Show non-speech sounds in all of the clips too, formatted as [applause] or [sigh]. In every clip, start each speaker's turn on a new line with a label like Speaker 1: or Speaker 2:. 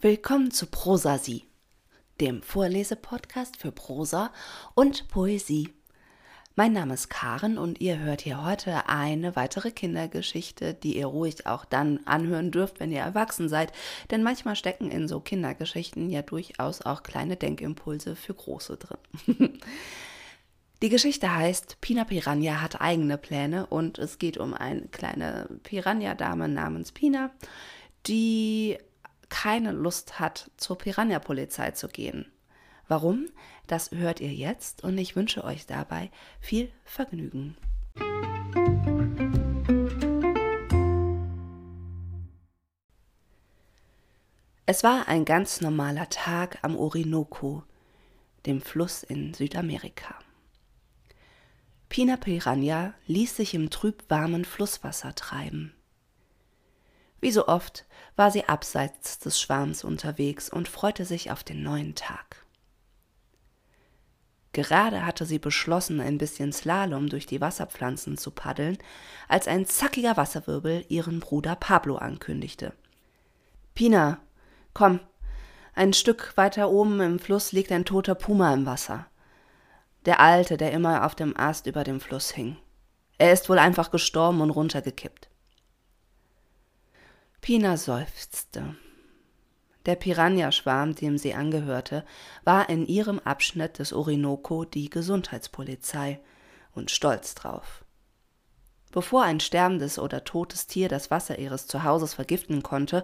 Speaker 1: Willkommen zu Prosasie, dem Vorlesepodcast für Prosa und Poesie. Mein Name ist Karen und ihr hört hier heute eine weitere Kindergeschichte, die ihr ruhig auch dann anhören dürft, wenn ihr erwachsen seid, denn manchmal stecken in so Kindergeschichten ja durchaus auch kleine Denkimpulse für Große drin. [laughs] Die Geschichte heißt Pina Piranha hat eigene Pläne und es geht um eine kleine Piranha-Dame namens Pina, die keine Lust hat, zur Piranha-Polizei zu gehen. Warum? Das hört ihr jetzt und ich wünsche euch dabei viel Vergnügen. Es war ein ganz normaler Tag am Orinoco, dem Fluss in Südamerika. Pina Piranha ließ sich im trübwarmen Flusswasser treiben. Wie so oft war sie abseits des Schwarms unterwegs und freute sich auf den neuen Tag. Gerade hatte sie beschlossen, ein bisschen Slalom durch die Wasserpflanzen zu paddeln, als ein zackiger Wasserwirbel ihren Bruder Pablo ankündigte. Pina, komm, ein Stück weiter oben im Fluss liegt ein toter Puma im Wasser. Der alte, der immer auf dem Ast über dem Fluss hing. Er ist wohl einfach gestorben und runtergekippt. Pina seufzte. Der Piranha-Schwarm, dem sie angehörte, war in ihrem Abschnitt des Orinoco die Gesundheitspolizei und stolz drauf. Bevor ein sterbendes oder totes Tier das Wasser ihres Zuhauses vergiften konnte,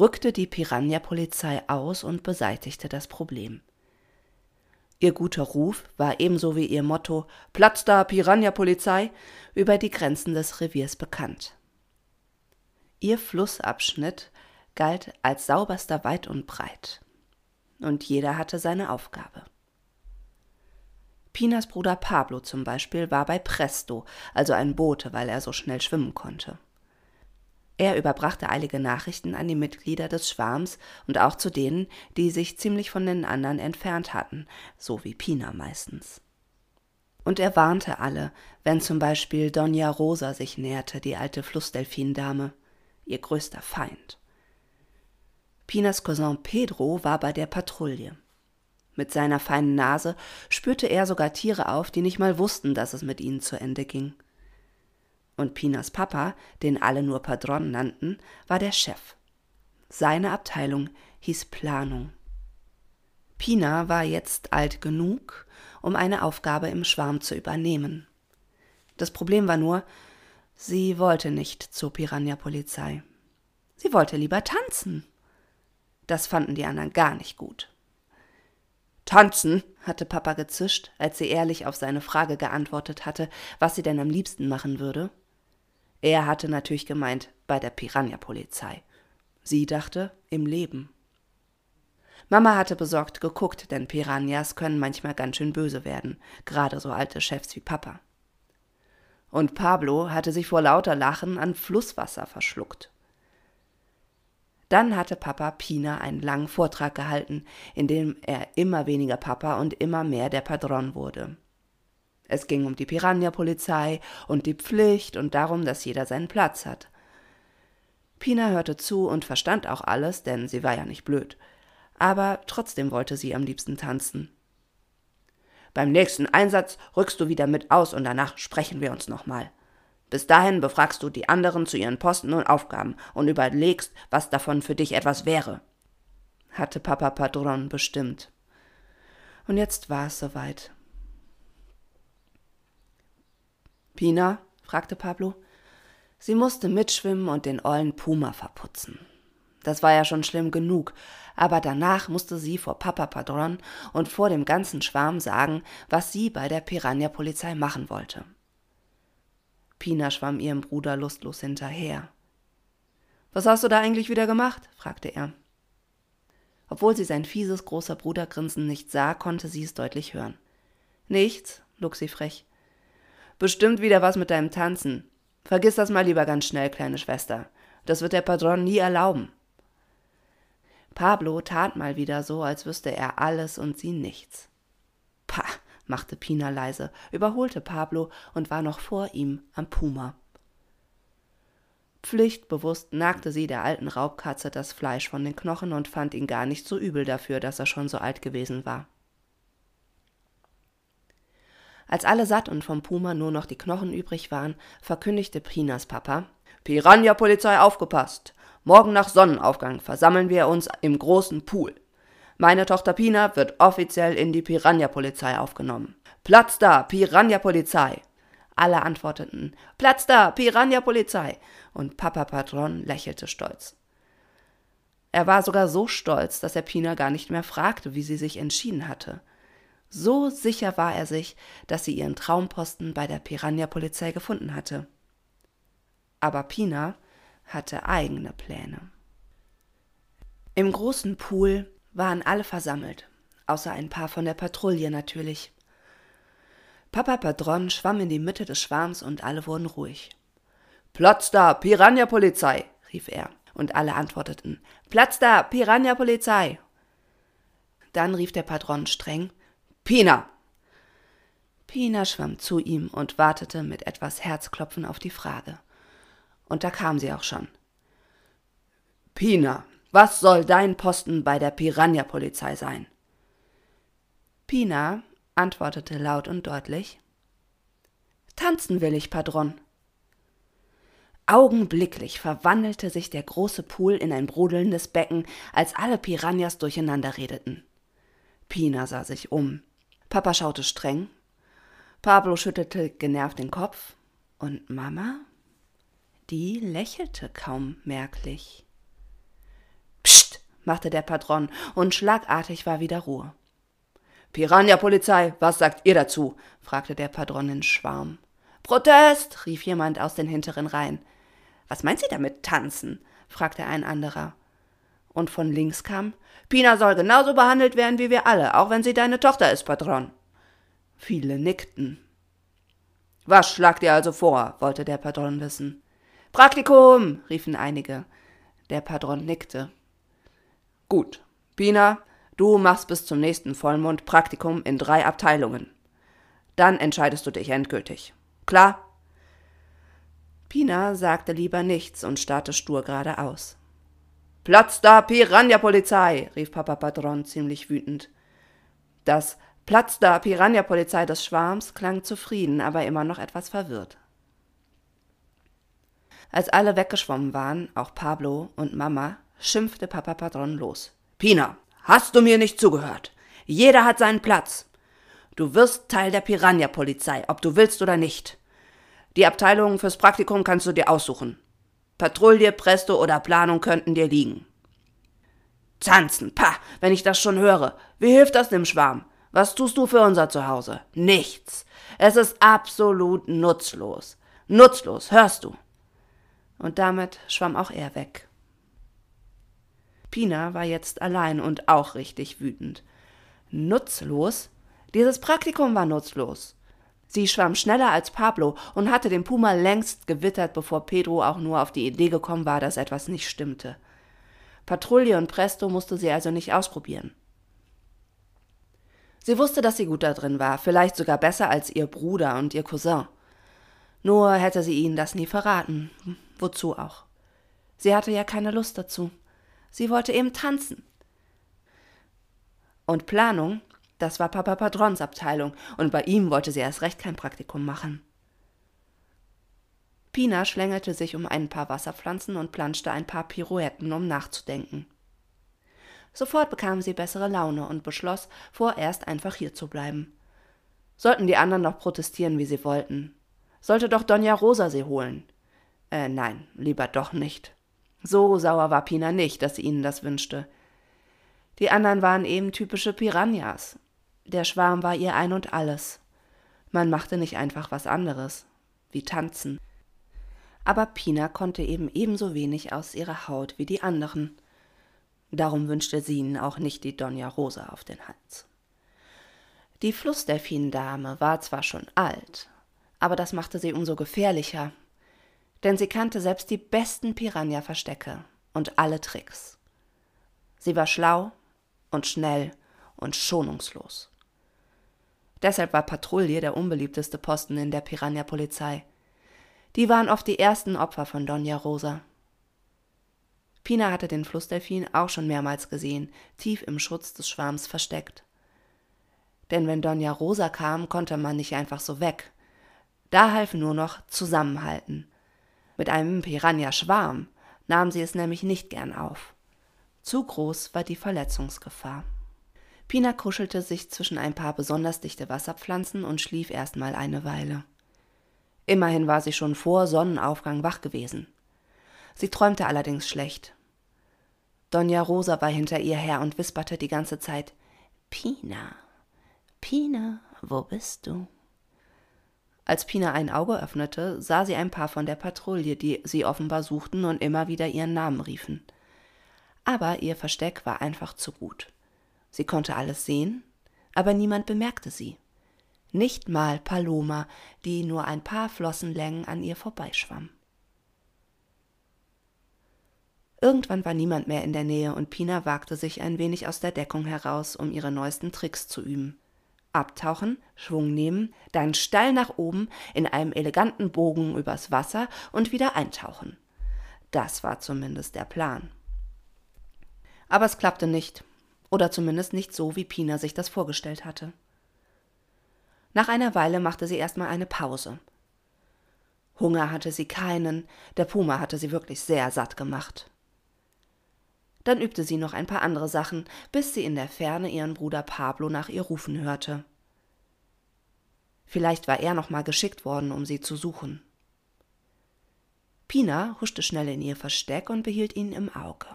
Speaker 1: rückte die Piranha-Polizei aus und beseitigte das Problem. Ihr guter Ruf war ebenso wie ihr Motto Platz da, Piranha-Polizei über die Grenzen des Reviers bekannt. Ihr Flussabschnitt galt als sauberster weit und breit. Und jeder hatte seine Aufgabe. Pinas Bruder Pablo zum Beispiel war bei Presto, also ein Bote, weil er so schnell schwimmen konnte. Er überbrachte eilige Nachrichten an die Mitglieder des Schwarms und auch zu denen, die sich ziemlich von den anderen entfernt hatten, so wie Pina meistens. Und er warnte alle, wenn zum Beispiel Donja Rosa sich näherte, die alte Flussdelfindame ihr größter Feind. Pinas Cousin Pedro war bei der Patrouille. Mit seiner feinen Nase spürte er sogar Tiere auf, die nicht mal wussten, dass es mit ihnen zu Ende ging. Und Pinas Papa, den alle nur Padron nannten, war der Chef. Seine Abteilung hieß Planung. Pina war jetzt alt genug, um eine Aufgabe im Schwarm zu übernehmen. Das Problem war nur, Sie wollte nicht zur Piranha-Polizei. Sie wollte lieber tanzen. Das fanden die anderen gar nicht gut. Tanzen, hatte Papa gezischt, als sie ehrlich auf seine Frage geantwortet hatte, was sie denn am liebsten machen würde. Er hatte natürlich gemeint, bei der Piranha-Polizei. Sie dachte, im Leben. Mama hatte besorgt geguckt, denn Piranhas können manchmal ganz schön böse werden, gerade so alte Chefs wie Papa und Pablo hatte sich vor lauter Lachen an Flusswasser verschluckt. Dann hatte Papa Pina einen langen Vortrag gehalten, in dem er immer weniger Papa und immer mehr der Padron wurde. Es ging um die Piranha-Polizei und die Pflicht und darum, dass jeder seinen Platz hat. Pina hörte zu und verstand auch alles, denn sie war ja nicht blöd. Aber trotzdem wollte sie am liebsten tanzen. Beim nächsten Einsatz rückst du wieder mit aus und danach sprechen wir uns nochmal. Bis dahin befragst du die anderen zu ihren Posten und Aufgaben und überlegst, was davon für dich etwas wäre. Hatte Papa Padron bestimmt. Und jetzt war es soweit. Pina? fragte Pablo. Sie musste mitschwimmen und den ollen Puma verputzen. Das war ja schon schlimm genug, aber danach musste sie vor Papa Padron und vor dem ganzen Schwarm sagen, was sie bei der Piranha-Polizei machen wollte. Pina schwamm ihrem Bruder lustlos hinterher. Was hast du da eigentlich wieder gemacht? fragte er. Obwohl sie sein fieses großer Brudergrinsen nicht sah, konnte sie es deutlich hören. Nichts, log sie frech. Bestimmt wieder was mit deinem Tanzen. Vergiss das mal lieber ganz schnell, kleine Schwester. Das wird der Patron nie erlauben. Pablo tat mal wieder so, als wüsste er alles und sie nichts. Pah, machte Pina leise, überholte Pablo und war noch vor ihm am Puma. Pflichtbewusst nagte sie der alten Raubkatze das Fleisch von den Knochen und fand ihn gar nicht so übel dafür, dass er schon so alt gewesen war. Als alle satt und vom Puma nur noch die Knochen übrig waren, verkündigte Pinas Papa: Piranha-Polizei aufgepasst! Morgen nach Sonnenaufgang versammeln wir uns im großen Pool. Meine Tochter Pina wird offiziell in die Piranha-Polizei aufgenommen. Platz da, Piranha-Polizei! Alle antworteten: Platz da, Piranha-Polizei! Und Papa Patron lächelte stolz. Er war sogar so stolz, dass er Pina gar nicht mehr fragte, wie sie sich entschieden hatte. So sicher war er sich, dass sie ihren Traumposten bei der Piranha-Polizei gefunden hatte. Aber Pina hatte eigene Pläne. Im großen Pool waren alle versammelt, außer ein paar von der Patrouille natürlich. Papa Padron schwamm in die Mitte des Schwarms und alle wurden ruhig. Platz da, Piranha-Polizei, rief er, und alle antworteten Platz da, Piranha-Polizei. Dann rief der Patron streng Pina. Pina schwamm zu ihm und wartete mit etwas Herzklopfen auf die Frage. Und da kam sie auch schon. Pina, was soll dein Posten bei der Piranha-Polizei sein? Pina antwortete laut und deutlich Tanzen will ich, Padron. Augenblicklich verwandelte sich der große Pool in ein brodelndes Becken, als alle Piranhas durcheinander redeten. Pina sah sich um. Papa schaute streng. Pablo schüttelte genervt den Kopf. Und Mama? Die lächelte kaum merklich. Psst, machte der Patron, und schlagartig war wieder Ruhe. Piranha-Polizei, was sagt ihr dazu? fragte der Patron in Schwarm. Protest! rief jemand aus den hinteren Reihen. Was meint sie damit tanzen? fragte ein anderer. Und von links kam Pina soll genauso behandelt werden wie wir alle, auch wenn sie deine Tochter ist, Patron. Viele nickten. Was schlagt ihr also vor? wollte der Patron wissen. Praktikum, riefen einige. Der Patron nickte. Gut. Pina, du machst bis zum nächsten Vollmond Praktikum in drei Abteilungen. Dann entscheidest du dich endgültig. Klar? Pina sagte lieber nichts und starrte stur geradeaus. Platz da, Piranha-Polizei! rief Papa Patron ziemlich wütend. Das Platz da, Piranha-Polizei des Schwarms klang zufrieden, aber immer noch etwas verwirrt. Als alle weggeschwommen waren, auch Pablo und Mama, schimpfte Papa Patron los. Pina, hast du mir nicht zugehört? Jeder hat seinen Platz. Du wirst Teil der Piranha-Polizei, ob du willst oder nicht. Die Abteilungen fürs Praktikum kannst du dir aussuchen. Patrouille, Presto oder Planung könnten dir liegen. Tanzen, pah, wenn ich das schon höre. Wie hilft das dem Schwarm? Was tust du für unser Zuhause? Nichts. Es ist absolut nutzlos. Nutzlos, hörst du? Und damit schwamm auch er weg. Pina war jetzt allein und auch richtig wütend. Nutzlos? Dieses Praktikum war nutzlos. Sie schwamm schneller als Pablo und hatte den Puma längst gewittert, bevor Pedro auch nur auf die Idee gekommen war, dass etwas nicht stimmte. Patrouille und Presto musste sie also nicht ausprobieren. Sie wusste, dass sie gut da drin war, vielleicht sogar besser als ihr Bruder und ihr Cousin. Nur hätte sie ihnen das nie verraten. Wozu auch? Sie hatte ja keine Lust dazu. Sie wollte eben tanzen. Und Planung das war Papa Padrons Abteilung, und bei ihm wollte sie erst recht kein Praktikum machen. Pina schlängelte sich um ein paar Wasserpflanzen und planschte ein paar Pirouetten, um nachzudenken. Sofort bekam sie bessere Laune und beschloss, vorerst einfach hier zu bleiben. Sollten die anderen noch protestieren, wie sie wollten. Sollte doch Donja Rosa sie holen. Äh, nein, lieber doch nicht. So sauer war Pina nicht, dass sie ihnen das wünschte. Die anderen waren eben typische Piranhas, der Schwarm war ihr ein und alles. Man machte nicht einfach was anderes, wie tanzen. Aber Pina konnte eben ebenso wenig aus ihrer Haut wie die anderen. Darum wünschte sie ihnen auch nicht die Donja Rosa auf den Hals. Die Flussdelfindame war zwar schon alt, aber das machte sie umso gefährlicher, denn sie kannte selbst die besten Piranha-Verstecke und alle Tricks. Sie war schlau und schnell und schonungslos. Deshalb war Patrouille der unbeliebteste Posten in der Piranha-Polizei. Die waren oft die ersten Opfer von Donja Rosa. Pina hatte den Flussdelfin auch schon mehrmals gesehen, tief im Schutz des Schwarms versteckt. Denn wenn Donja Rosa kam, konnte man nicht einfach so weg. Da half nur noch Zusammenhalten. Mit einem Piranha-Schwarm nahm sie es nämlich nicht gern auf. Zu groß war die Verletzungsgefahr. Pina kuschelte sich zwischen ein paar besonders dichte Wasserpflanzen und schlief erstmal eine Weile. Immerhin war sie schon vor Sonnenaufgang wach gewesen. Sie träumte allerdings schlecht. Donja Rosa war hinter ihr her und wisperte die ganze Zeit Pina, Pina, wo bist du? Als Pina ein Auge öffnete, sah sie ein paar von der Patrouille, die sie offenbar suchten und immer wieder ihren Namen riefen. Aber ihr Versteck war einfach zu gut. Sie konnte alles sehen, aber niemand bemerkte sie. Nicht mal Paloma, die nur ein paar Flossenlängen an ihr vorbeischwamm. Irgendwann war niemand mehr in der Nähe und Pina wagte sich ein wenig aus der Deckung heraus, um ihre neuesten Tricks zu üben. Abtauchen, Schwung nehmen, dann steil nach oben in einem eleganten Bogen übers Wasser und wieder eintauchen. Das war zumindest der Plan. Aber es klappte nicht, oder zumindest nicht so, wie Pina sich das vorgestellt hatte. Nach einer Weile machte sie erstmal eine Pause. Hunger hatte sie keinen, der Puma hatte sie wirklich sehr satt gemacht. Dann übte sie noch ein paar andere Sachen, bis sie in der Ferne ihren Bruder Pablo nach ihr rufen hörte. Vielleicht war er noch mal geschickt worden, um sie zu suchen. Pina huschte schnell in ihr Versteck und behielt ihn im Auge.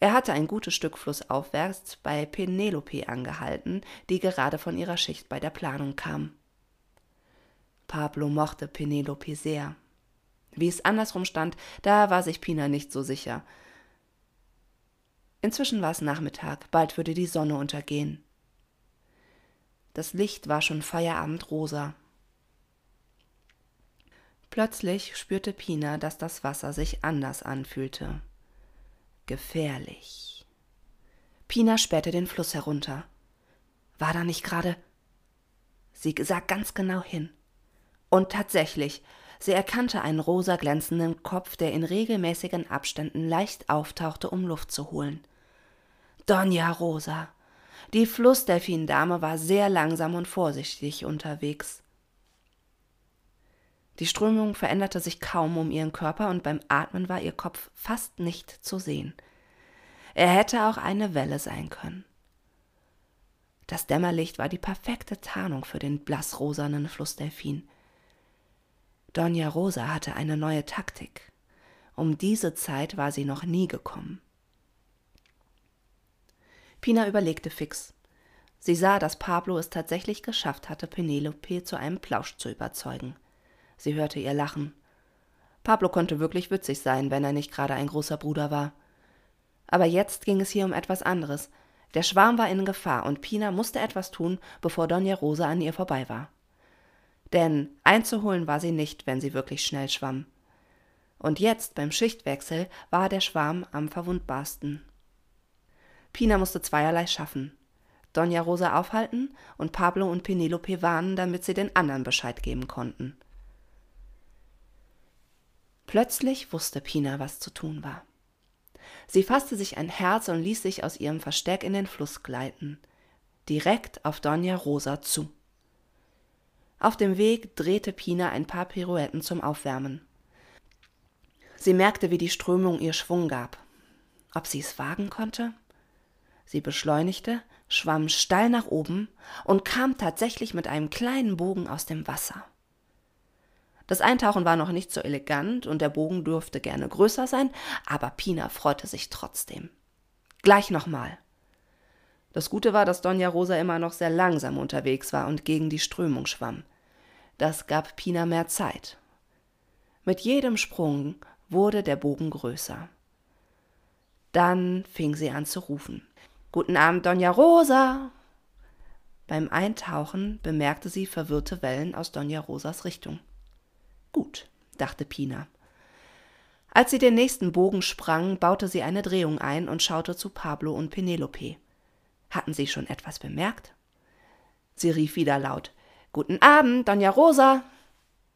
Speaker 1: Er hatte ein gutes Stück flussaufwärts bei Penelope angehalten, die gerade von ihrer Schicht bei der Planung kam. Pablo mochte Penelope sehr. Wie es andersrum stand, da war sich Pina nicht so sicher, Inzwischen war es Nachmittag, bald würde die Sonne untergehen. Das Licht war schon feierabendrosa. Plötzlich spürte Pina, dass das Wasser sich anders anfühlte. Gefährlich. Pina spähte den Fluss herunter. War da nicht gerade. Sie sah ganz genau hin. Und tatsächlich, sie erkannte einen rosa glänzenden Kopf, der in regelmäßigen Abständen leicht auftauchte, um Luft zu holen. Donja Rosa. Die Flussdelfindame war sehr langsam und vorsichtig unterwegs. Die Strömung veränderte sich kaum um ihren Körper und beim Atmen war ihr Kopf fast nicht zu sehen. Er hätte auch eine Welle sein können. Das Dämmerlicht war die perfekte Tarnung für den blassrosanen Flussdelfin. Donja Rosa hatte eine neue Taktik. Um diese Zeit war sie noch nie gekommen. Pina überlegte fix. Sie sah, dass Pablo es tatsächlich geschafft hatte, Penelope zu einem Plausch zu überzeugen. Sie hörte ihr lachen. Pablo konnte wirklich witzig sein, wenn er nicht gerade ein großer Bruder war. Aber jetzt ging es hier um etwas anderes. Der Schwarm war in Gefahr und Pina musste etwas tun, bevor Donja Rosa an ihr vorbei war. Denn einzuholen war sie nicht, wenn sie wirklich schnell schwamm. Und jetzt beim Schichtwechsel war der Schwarm am verwundbarsten. Pina musste zweierlei schaffen. Donja Rosa aufhalten und Pablo und Penelope warnen, damit sie den anderen Bescheid geben konnten. Plötzlich wusste Pina, was zu tun war. Sie fasste sich ein Herz und ließ sich aus ihrem Versteck in den Fluss gleiten, direkt auf Donja Rosa zu. Auf dem Weg drehte Pina ein paar Pirouetten zum Aufwärmen. Sie merkte, wie die Strömung ihr Schwung gab. Ob sie es wagen konnte? Sie beschleunigte, schwamm steil nach oben und kam tatsächlich mit einem kleinen Bogen aus dem Wasser. Das Eintauchen war noch nicht so elegant und der Bogen dürfte gerne größer sein, aber Pina freute sich trotzdem. Gleich nochmal. Das Gute war, dass Donja Rosa immer noch sehr langsam unterwegs war und gegen die Strömung schwamm. Das gab Pina mehr Zeit. Mit jedem Sprung wurde der Bogen größer. Dann fing sie an zu rufen. Guten Abend, Donja Rosa. Beim Eintauchen bemerkte sie verwirrte Wellen aus Donja Rosas Richtung. Gut, dachte Pina. Als sie den nächsten Bogen sprang, baute sie eine Drehung ein und schaute zu Pablo und Penelope. Hatten sie schon etwas bemerkt? Sie rief wieder laut Guten Abend, Donja Rosa.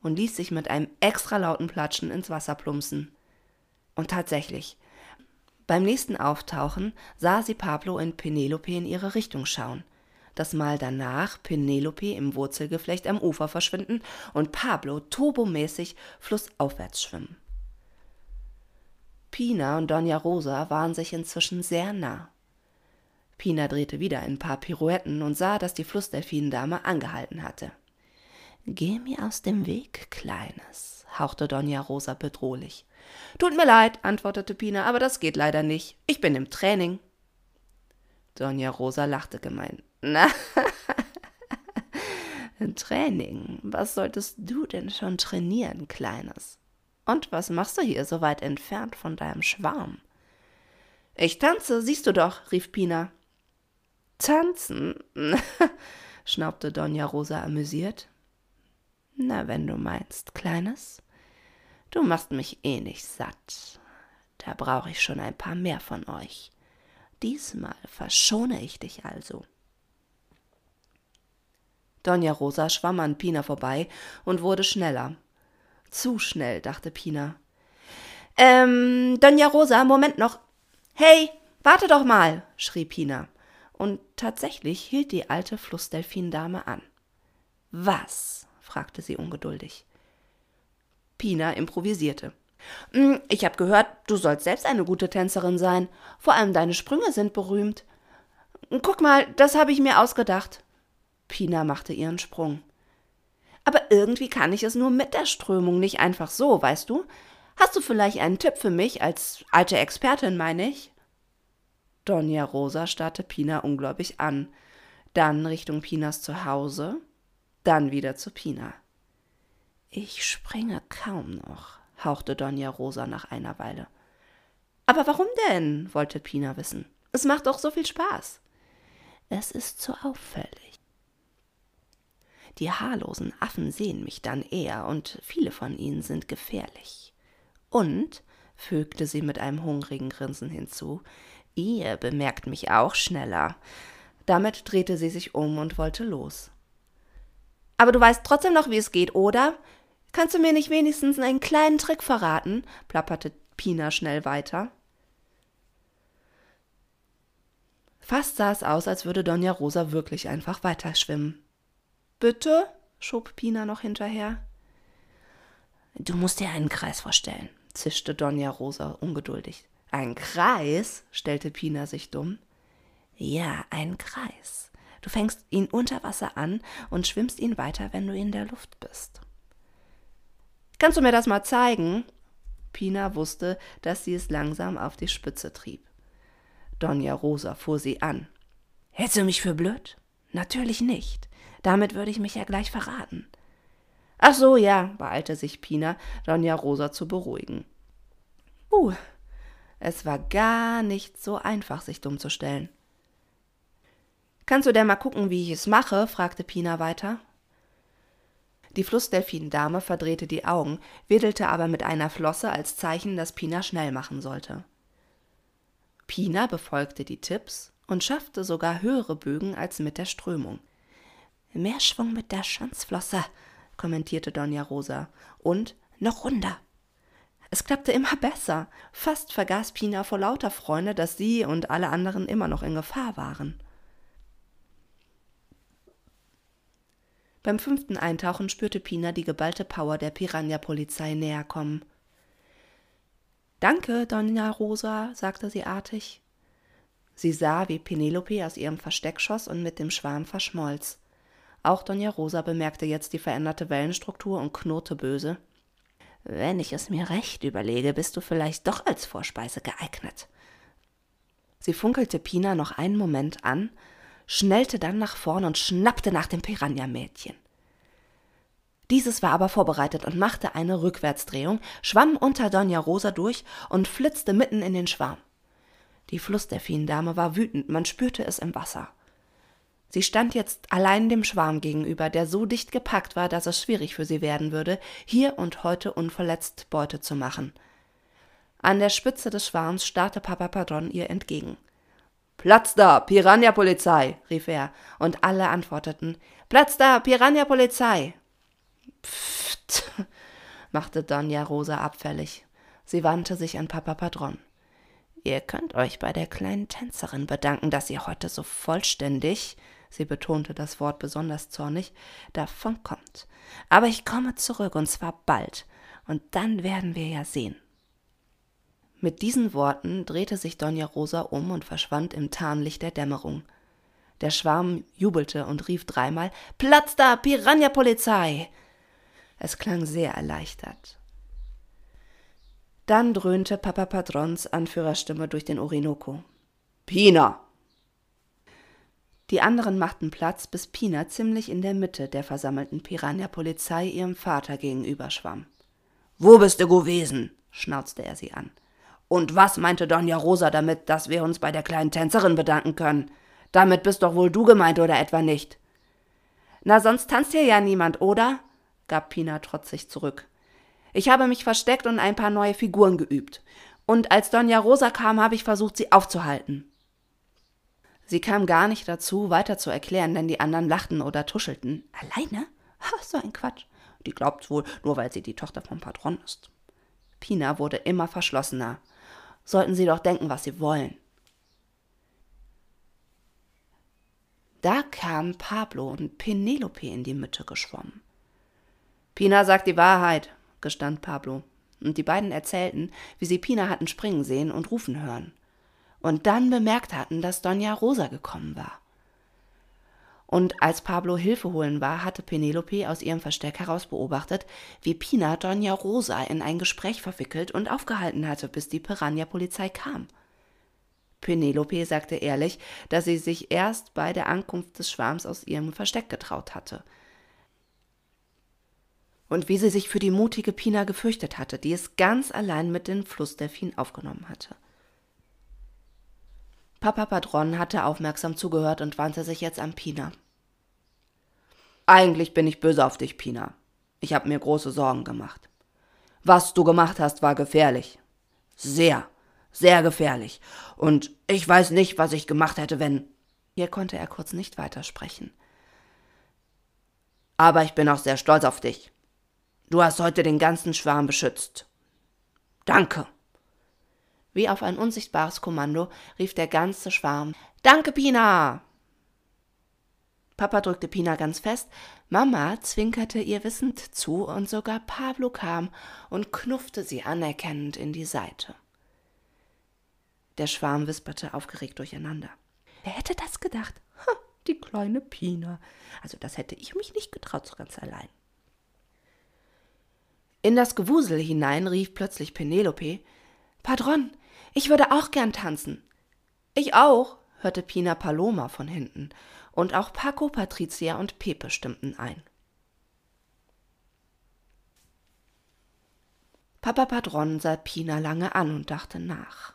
Speaker 1: und ließ sich mit einem extra lauten Platschen ins Wasser plumpsen. Und tatsächlich, beim nächsten Auftauchen sah sie Pablo und Penelope in ihre Richtung schauen. Das Mal danach Penelope im Wurzelgeflecht am Ufer verschwinden und Pablo turbomäßig flussaufwärts schwimmen. Pina und Dona Rosa waren sich inzwischen sehr nah. Pina drehte wieder ein paar Pirouetten und sah, dass die Flussdelfinendame angehalten hatte. Geh mir aus dem Weg, Kleines, hauchte Dona Rosa bedrohlich. Tut mir leid, antwortete Pina, aber das geht leider nicht. Ich bin im Training. Dona Rosa lachte gemein. Na, [laughs] Training. Was solltest du denn schon trainieren, Kleines? Und was machst du hier so weit entfernt von deinem Schwarm? Ich tanze, siehst du doch, rief Pina. Tanzen? [laughs] schnaubte Donja Rosa amüsiert. Na, wenn du meinst, Kleines. Du machst mich eh nicht satt. Da brauche ich schon ein paar mehr von euch. Diesmal verschone ich dich also. Donja Rosa schwamm an Pina vorbei und wurde schneller. Zu schnell, dachte Pina. Ähm, Donja Rosa, Moment noch. Hey, warte doch mal, schrie Pina. Und tatsächlich hielt die alte Flussdelfindame an. Was? fragte sie ungeduldig. Pina improvisierte. Hm, ich habe gehört, du sollst selbst eine gute Tänzerin sein. Vor allem deine Sprünge sind berühmt. Guck mal, das habe ich mir ausgedacht. Pina machte ihren Sprung. Aber irgendwie kann ich es nur mit der Strömung, nicht einfach so, weißt du? Hast du vielleicht einen Tipp für mich, als alte Expertin, meine ich? Donja Rosa starrte Pina ungläubig an, dann Richtung Pinas Zuhause, dann wieder zu Pina. Ich springe kaum noch, hauchte Donja Rosa nach einer Weile. Aber warum denn? wollte Pina wissen. Es macht doch so viel Spaß. Es ist zu auffällig. Die haarlosen Affen sehen mich dann eher, und viele von ihnen sind gefährlich. Und, fügte sie mit einem hungrigen Grinsen hinzu, ihr bemerkt mich auch schneller. Damit drehte sie sich um und wollte los. Aber du weißt trotzdem noch, wie es geht, oder? Kannst du mir nicht wenigstens einen kleinen Trick verraten? plapperte Pina schnell weiter. Fast sah es aus, als würde Donja Rosa wirklich einfach weiterschwimmen. Bitte? schob Pina noch hinterher. Du musst dir einen Kreis vorstellen, zischte Donja Rosa ungeduldig. Ein Kreis? stellte Pina sich dumm. Ja, ein Kreis. Du fängst ihn unter Wasser an und schwimmst ihn weiter, wenn du in der Luft bist. Kannst du mir das mal zeigen? Pina wusste, dass sie es langsam auf die Spitze trieb. Donja Rosa fuhr sie an. Hältst du mich für blöd? Natürlich nicht. Damit würde ich mich ja gleich verraten. Ach so, ja, beeilte sich Pina, Donja Rosa zu beruhigen. Uh, es war gar nicht so einfach, sich dumm zu stellen. Kannst du denn mal gucken, wie ich es mache? fragte Pina weiter. Die Flussdelfindame verdrehte die Augen, wedelte aber mit einer Flosse als Zeichen, dass Pina schnell machen sollte. Pina befolgte die Tipps und schaffte sogar höhere Bögen als mit der Strömung. Mehr Schwung mit der Schanzflosse, kommentierte Donja Rosa. Und noch runder. Es klappte immer besser. Fast vergaß Pina vor lauter Freude, dass sie und alle anderen immer noch in Gefahr waren. Beim fünften Eintauchen spürte Pina die geballte Power der Piranha-Polizei näher kommen. Danke, Donna Rosa, sagte sie artig. Sie sah, wie Penelope aus ihrem Versteck schoss und mit dem Schwarm verschmolz. Auch Donja Rosa bemerkte jetzt die veränderte Wellenstruktur und knurrte böse. Wenn ich es mir recht überlege, bist du vielleicht doch als Vorspeise geeignet. Sie funkelte Pina noch einen Moment an, schnellte dann nach vorn und schnappte nach dem Piranha-Mädchen. Dieses war aber vorbereitet und machte eine Rückwärtsdrehung, schwamm unter Donja Rosa durch und flitzte mitten in den Schwarm. Die Flussdelfindame war wütend, man spürte es im Wasser. Sie stand jetzt allein dem Schwarm gegenüber, der so dicht gepackt war, dass es schwierig für sie werden würde, hier und heute unverletzt Beute zu machen. An der Spitze des Schwarms starrte Papa Padron ihr entgegen. Platz da, Piranha-Polizei, rief er, und alle antworteten Platz da, Piranha-Polizei. Pfft, [laughs] machte Donja Rosa abfällig. Sie wandte sich an Papa Padron. Ihr könnt euch bei der kleinen Tänzerin bedanken, dass ihr heute so vollständig, sie betonte das Wort besonders zornig, davonkommt. Aber ich komme zurück, und zwar bald, und dann werden wir ja sehen. Mit diesen Worten drehte sich Donja Rosa um und verschwand im Tarnlicht der Dämmerung. Der Schwarm jubelte und rief dreimal Platz da, Piranha-Polizei. Es klang sehr erleichtert. Dann dröhnte Papa Patrons Anführerstimme durch den Orinoco. Pina! Die anderen machten Platz, bis Pina ziemlich in der Mitte der versammelten Piranha-Polizei ihrem Vater gegenüber schwamm. Wo bist du gewesen? schnauzte er sie an. Und was meinte Donja Rosa damit, dass wir uns bei der kleinen Tänzerin bedanken können? Damit bist doch wohl du gemeint, oder etwa nicht? Na, sonst tanzt hier ja niemand, oder? gab Pina trotzig zurück. Ich habe mich versteckt und ein paar neue Figuren geübt. Und als Donja Rosa kam, habe ich versucht, sie aufzuhalten. Sie kam gar nicht dazu, weiter zu erklären, denn die anderen lachten oder tuschelten. Alleine? Ha, so ein Quatsch. Die glaubt wohl, nur weil sie die Tochter vom Patron ist. Pina wurde immer verschlossener. Sollten sie doch denken, was sie wollen. Da kamen Pablo und Penelope in die Mitte geschwommen. Pina sagt die Wahrheit, gestand Pablo, und die beiden erzählten, wie sie Pina hatten springen sehen und rufen hören, und dann bemerkt hatten, dass Donja Rosa gekommen war. Und als Pablo Hilfe holen war, hatte Penelope aus ihrem Versteck heraus beobachtet, wie Pina Donja Rosa in ein Gespräch verwickelt und aufgehalten hatte, bis die Piranha-Polizei kam. Penelope sagte ehrlich, dass sie sich erst bei der Ankunft des Schwarms aus ihrem Versteck getraut hatte – und wie sie sich für die mutige Pina gefürchtet hatte, die es ganz allein mit den Flussdelfinen aufgenommen hatte. Papa Padron hatte aufmerksam zugehört und wandte sich jetzt an Pina. Eigentlich bin ich böse auf dich, Pina. Ich habe mir große Sorgen gemacht. Was du gemacht hast, war gefährlich. Sehr, sehr gefährlich. Und ich weiß nicht, was ich gemacht hätte, wenn. Hier konnte er kurz nicht weitersprechen. Aber ich bin auch sehr stolz auf dich. Du hast heute den ganzen Schwarm beschützt. Danke. Wie auf ein unsichtbares Kommando rief der ganze Schwarm Danke, Pina. Papa drückte Pina ganz fest, Mama zwinkerte ihr wissend zu, und sogar Pablo kam und knuffte sie anerkennend in die Seite. Der Schwarm wisperte aufgeregt durcheinander. Wer hätte das gedacht? Ha, die kleine Pina. Also das hätte ich mich nicht getraut, so ganz allein. In das Gewusel hinein rief plötzlich Penelope Padron, ich würde auch gern tanzen. Ich auch, hörte Pina Paloma von hinten, und auch Paco, Patricia und Pepe stimmten ein. Papa Padron sah Pina lange an und dachte nach.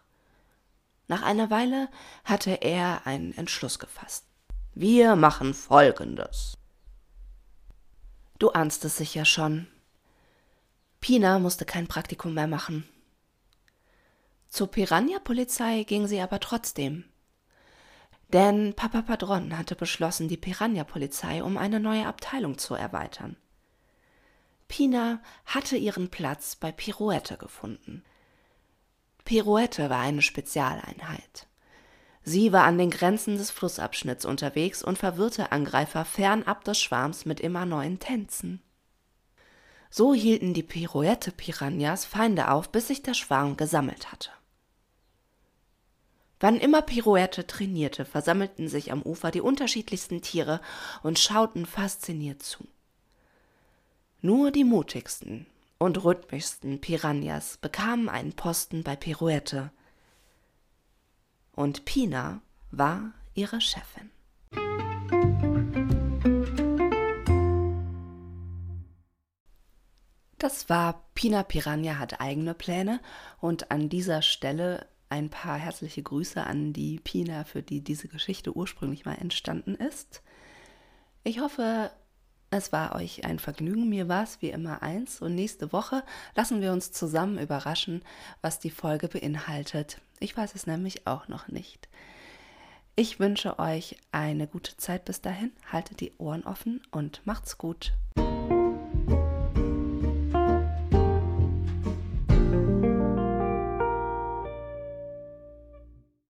Speaker 1: Nach einer Weile hatte er einen Entschluss gefasst. Wir machen Folgendes. Du ahnst es sicher schon, Pina musste kein Praktikum mehr machen. Zur Piranha-Polizei ging sie aber trotzdem. Denn Papa Padron hatte beschlossen, die Piranha-Polizei um eine neue Abteilung zu erweitern. Pina hatte ihren Platz bei Pirouette gefunden. Pirouette war eine Spezialeinheit. Sie war an den Grenzen des Flussabschnitts unterwegs und verwirrte Angreifer fernab des Schwarms mit immer neuen Tänzen. So hielten die Pirouette-Piranhas Feinde auf, bis sich der Schwarm gesammelt hatte. Wann immer Pirouette trainierte, versammelten sich am Ufer die unterschiedlichsten Tiere und schauten fasziniert zu. Nur die mutigsten und rhythmischsten Piranhas bekamen einen Posten bei Pirouette. Und Pina war ihre Chefin. Das war Pina Piranha hat eigene Pläne und an dieser Stelle ein paar herzliche Grüße an die Pina, für die diese Geschichte ursprünglich mal entstanden ist. Ich hoffe, es war euch ein Vergnügen, mir war es wie immer eins und nächste Woche lassen wir uns zusammen überraschen, was die Folge beinhaltet. Ich weiß es nämlich auch noch nicht. Ich wünsche euch eine gute Zeit bis dahin, haltet die Ohren offen und macht's gut.